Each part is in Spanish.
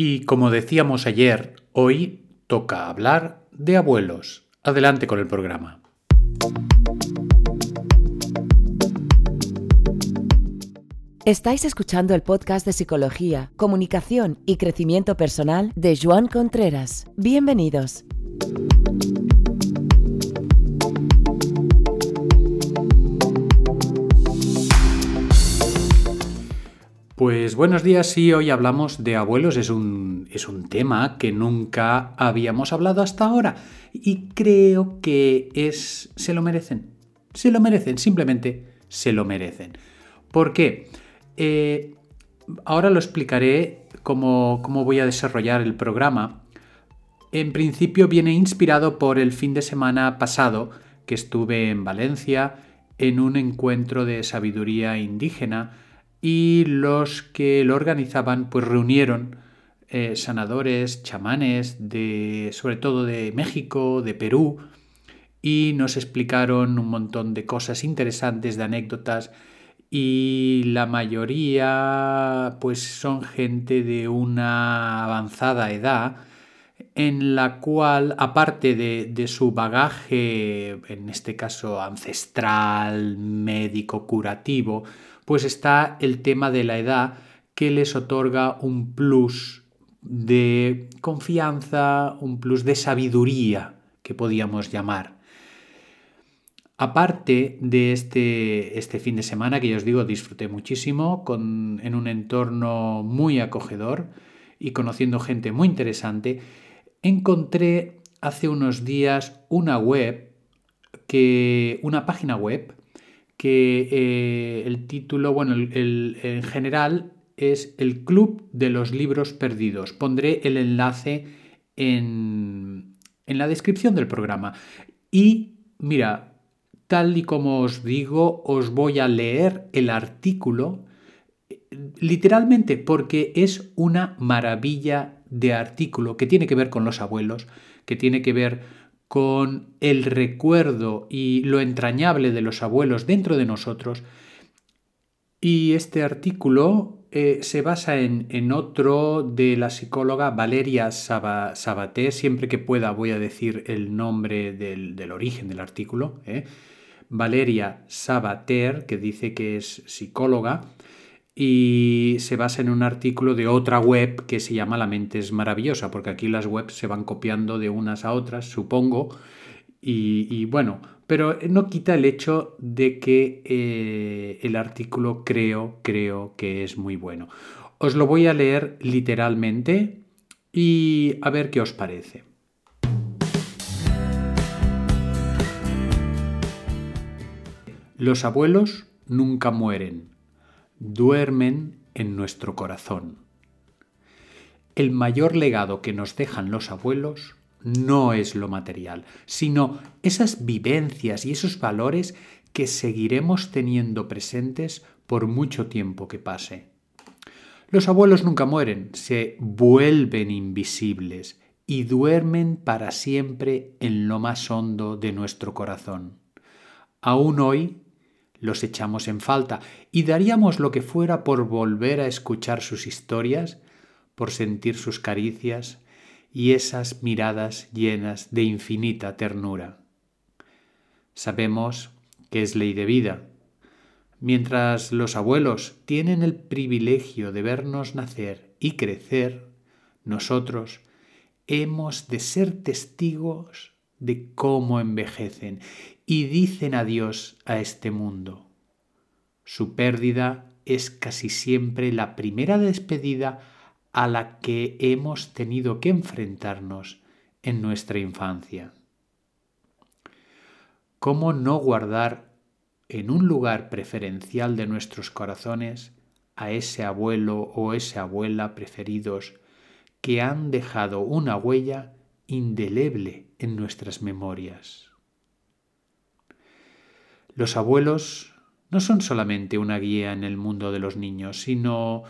Y como decíamos ayer, hoy toca hablar de abuelos. Adelante con el programa. Estáis escuchando el podcast de Psicología, Comunicación y Crecimiento Personal de Joan Contreras. Bienvenidos. Pues buenos días, sí, hoy hablamos de abuelos, es un, es un tema que nunca habíamos hablado hasta ahora y creo que es... se lo merecen, se lo merecen, simplemente se lo merecen. ¿Por qué? Eh, ahora lo explicaré cómo, cómo voy a desarrollar el programa. En principio viene inspirado por el fin de semana pasado que estuve en Valencia en un encuentro de sabiduría indígena y los que lo organizaban pues reunieron eh, sanadores, chamanes de sobre todo de México, de Perú y nos explicaron un montón de cosas interesantes, de anécdotas y la mayoría pues son gente de una avanzada edad en la cual, aparte de, de, su bagaje, en este caso ancestral, médico, curativo, pues está el tema de la edad que les otorga un plus de confianza, un plus de sabiduría, que podíamos llamar. Aparte de este, este fin de semana, que yo os digo, disfruté muchísimo, con, en un entorno muy acogedor y conociendo gente muy interesante, encontré hace unos días una web, que, una página web que eh, el título, bueno, en general es el Club de los Libros Perdidos. Pondré el enlace en, en la descripción del programa. Y mira, tal y como os digo, os voy a leer el artículo literalmente porque es una maravilla de artículo que tiene que ver con los abuelos, que tiene que ver con el recuerdo y lo entrañable de los abuelos dentro de nosotros. Y este artículo eh, se basa en, otro de la psicóloga Valeria Sabaté. Siempre que pueda voy a decir el nombre del, origen del artículo. ¿eh? Valeria Sabater, que dice que es psicóloga y se basa en un artículo de otra web que se llama La mente es maravillosa, porque aquí las webs se van copiando de unas a otras, supongo, y, bueno, pero no quita el hecho de que eh, el artículo creo, creo que es muy bueno. Os lo voy a leer literalmente y a ver qué os parece. Los abuelos nunca mueren duermen en nuestro corazón. El mayor legado que nos dejan los abuelos no es lo material, sino esas vivencias y esos valores que seguiremos teniendo presentes por mucho tiempo que pase. Los abuelos nunca mueren, se vuelven invisibles y duermen para siempre en lo más hondo de nuestro corazón. Aún hoy los echamos en falta y daríamos lo que fuera por volver a escuchar sus historias, por sentir sus caricias y esas miradas llenas de infinita ternura. Sabemos que es ley de vida. Mientras los abuelos tienen el privilegio de vernos nacer y crecer, nosotros hemos de ser testigos de cómo envejecen y dicen adiós a este mundo. Su pérdida es casi siempre la primera despedida a la que hemos tenido que enfrentarnos en nuestra infancia. ¿Cómo no guardar en un lugar preferencial de nuestros corazones a ese abuelo o esa abuela preferidos que han dejado una huella indeleble en nuestras memorias? Los abuelos no son solamente una guía en el mundo de los niños, sino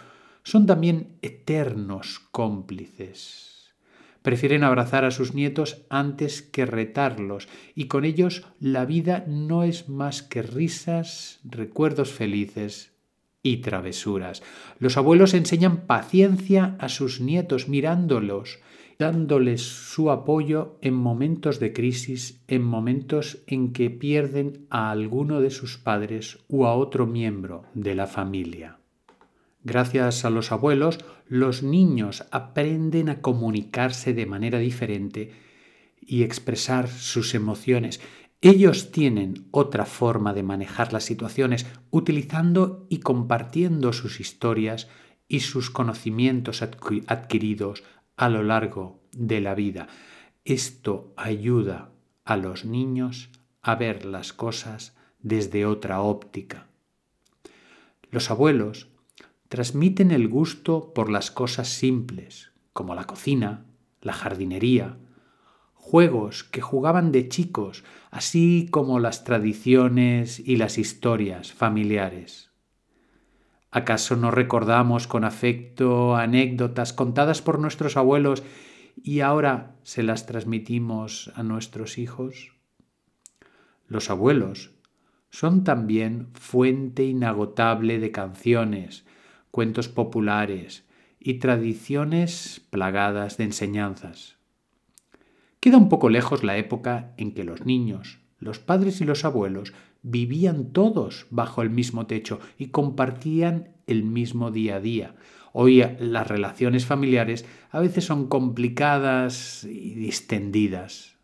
son también eternos cómplices. Prefieren abrazar a sus nietos antes que retarlos, y con ellos la vida no es más que risas, recuerdos felices y travesuras. Los abuelos enseñan paciencia a sus nietos mirándolos, dándoles su apoyo en momentos de crisis, en momentos en que pierden a alguno de sus padres u a otro miembro de la familia. Gracias a los abuelos, los niños aprenden a comunicarse de manera diferente y expresar sus emociones. Ellos tienen otra forma de manejar las situaciones utilizando y compartiendo sus historias y sus conocimientos adquiridos a lo largo de la vida. Esto ayuda a los niños a ver las cosas desde otra óptica. Los abuelos transmiten el gusto por las cosas simples, como la cocina, la jardinería, juegos que jugaban de chicos, así como las tradiciones y las historias familiares. ¿Acaso no recordamos con afecto anécdotas contadas por nuestros abuelos y ahora se las transmitimos a nuestros hijos? Los abuelos son también fuente inagotable de canciones, cuentos populares y tradiciones plagadas de enseñanzas. Queda un poco lejos la época en que los niños, los padres y los abuelos vivían todos bajo el mismo techo y compartían el mismo día a día. Hoy las relaciones familiares a veces son complicadas y distendidas.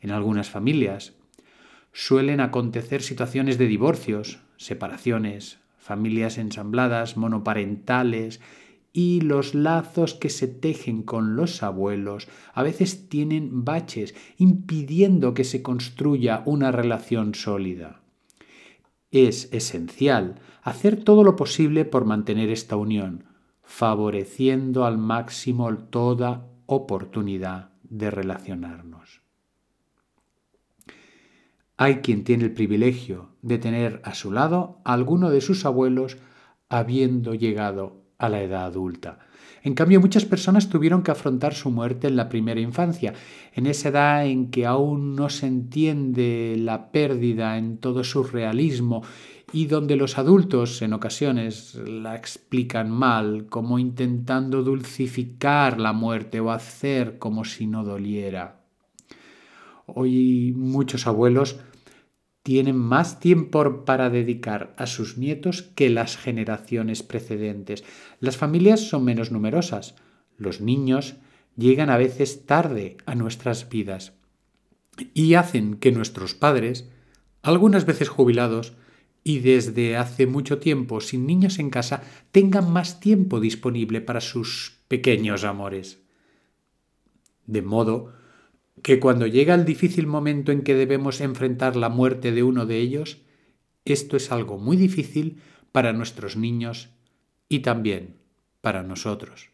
En algunas familias suelen acontecer situaciones de divorcios, separaciones, familias ensambladas, monoparentales, y los lazos que se tejen con los abuelos a veces tienen baches, impidiendo que se construya una relación sólida. Es esencial hacer todo lo posible por mantener esta unión, favoreciendo al máximo toda oportunidad de relacionarnos. Hay quien tiene el privilegio de tener a su lado a alguno de sus abuelos habiendo llegado a la edad adulta. En cambio, muchas personas tuvieron que afrontar su muerte en la primera infancia, en esa edad en que aún no se entiende la pérdida en todo su realismo y donde los adultos en ocasiones la explican mal, como intentando dulcificar la muerte o hacer como si no doliera. Hoy muchos abuelos tienen más tiempo para dedicar a sus nietos que las generaciones precedentes. Las familias son menos numerosas. Los niños llegan a veces tarde a nuestras vidas y hacen que nuestros padres, algunas veces jubilados y desde hace mucho tiempo sin niños en casa, tengan más tiempo disponible para sus pequeños amores. De modo que cuando llega el difícil momento en que debemos enfrentar la muerte de uno de ellos, esto es algo muy difícil para nuestros niños y también para nosotros.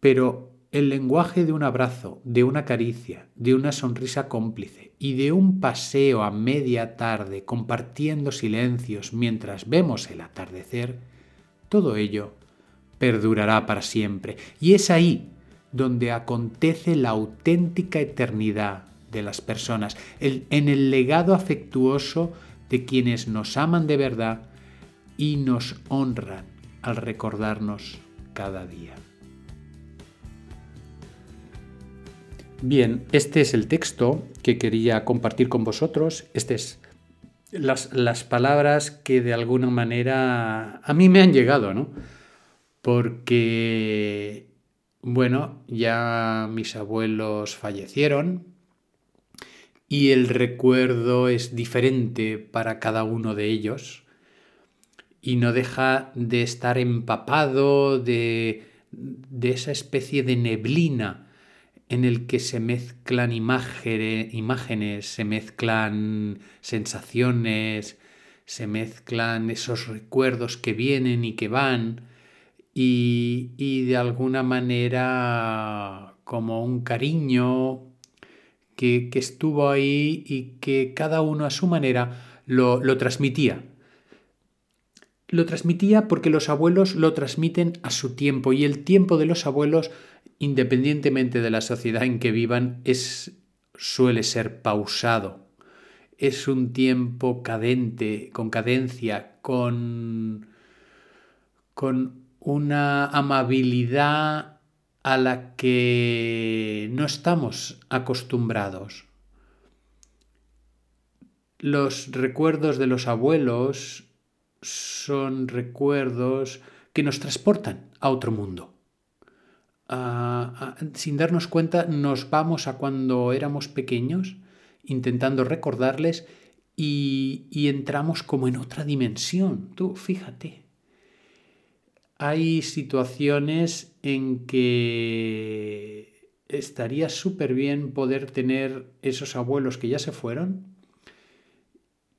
Pero el lenguaje de un abrazo, de una caricia, de una sonrisa cómplice y de un paseo a media tarde compartiendo silencios mientras vemos el atardecer, todo ello perdurará para siempre. Y es ahí donde acontece la auténtica eternidad de las personas, en el legado afectuoso de quienes nos aman de verdad y nos honran al recordarnos cada día. Bien, este es el texto que quería compartir con vosotros. Estas es las, las palabras que de alguna manera a mí me han llegado, ¿no? Porque bueno, ya mis abuelos fallecieron y el recuerdo es diferente para cada uno de ellos y no deja de estar empapado de, de esa especie de neblina en el que se mezclan imágenes, se mezclan sensaciones, se mezclan esos recuerdos que vienen y que van y, de alguna manera como un cariño que, estuvo ahí y que cada uno a su manera lo, lo transmitía. Lo transmitía porque los abuelos lo transmiten a su tiempo y el tiempo de los abuelos, independientemente de la sociedad en que vivan, es, suele ser pausado es un tiempo cadente, con cadencia, con, con una amabilidad a la que no estamos acostumbrados. Los recuerdos de los abuelos son recuerdos que nos transportan a otro mundo. sin darnos cuenta nos vamos a cuando éramos pequeños intentando recordarles y, y entramos como en otra dimensión. Tú fíjate. Hay situaciones en que estaría súper bien poder tener esos abuelos que ya se fueron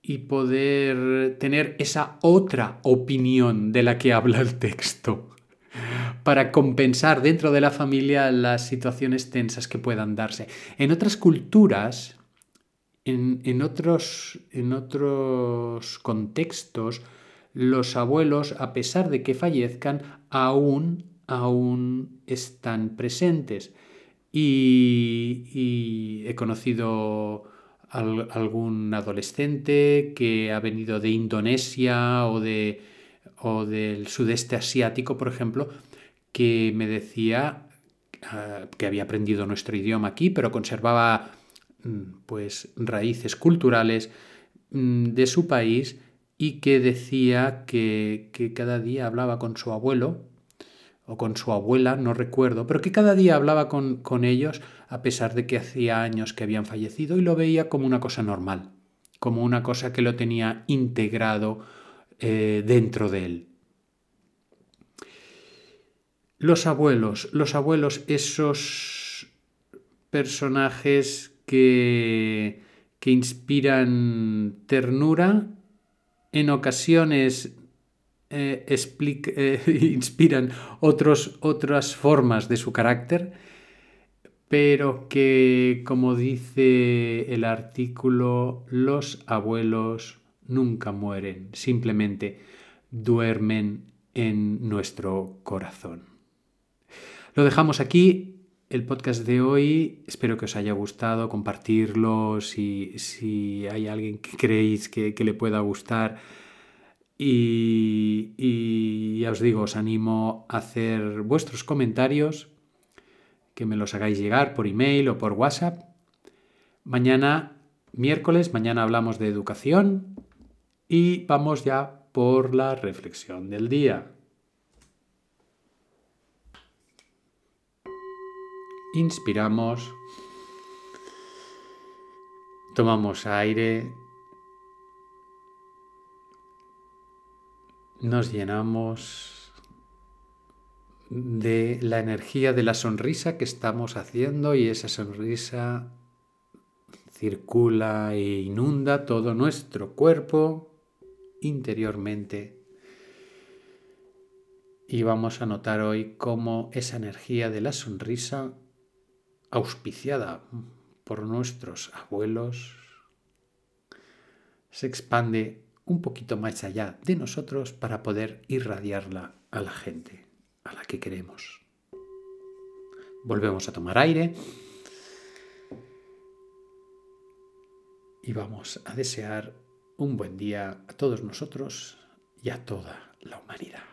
y poder tener esa otra opinión de la que habla el texto para compensar dentro de la familia las situaciones tensas que puedan darse. En otras culturas, en, otros, en otros contextos, los abuelos, a pesar de que fallezcan, aún, aún están presentes. y he conocido algún adolescente que ha venido de Indonesia o, de, o del sudeste asiático, por ejemplo, que me decía ah, que había aprendido nuestro idioma aquí, pero conservaba mm, pues raíces culturales mm, de su país y que decía que, que cada día hablaba con su abuelo o con su abuela, no recuerdo, pero que cada día hablaba con, con ellos a pesar de que hacía años que habían fallecido y lo veía como una cosa normal, como una cosa que lo tenía integrado eh, dentro de él. Los abuelos, los abuelos, esos personajes que, que inspiran ternura, en ocasiones eh, eh, inspiran otros, otras formas de su carácter, pero que, como dice el artículo, los abuelos nunca mueren, simplemente duermen en nuestro corazón. Lo dejamos aquí, el podcast de hoy. Espero que os haya gustado, compartirlo si, si hay alguien que creéis que, que le pueda gustar y, ya os digo, os animo a hacer vuestros comentarios, que me los hagáis llegar por email o por WhatsApp. Mañana, miércoles, mañana hablamos de educación y vamos ya por la reflexión del día. Inspiramos, tomamos aire nos llenamos de la energía de la sonrisa que estamos haciendo y esa sonrisa circula e inunda todo nuestro cuerpo interiormente. Y vamos a notar hoy cómo esa energía de la sonrisa, auspiciada por nuestros abuelos, se expande un poquito más allá de nosotros para poder irradiarla a la gente a la que queremos. Volvemos a tomar aire y vamos a desear un buen día a todos nosotros y a toda la humanidad.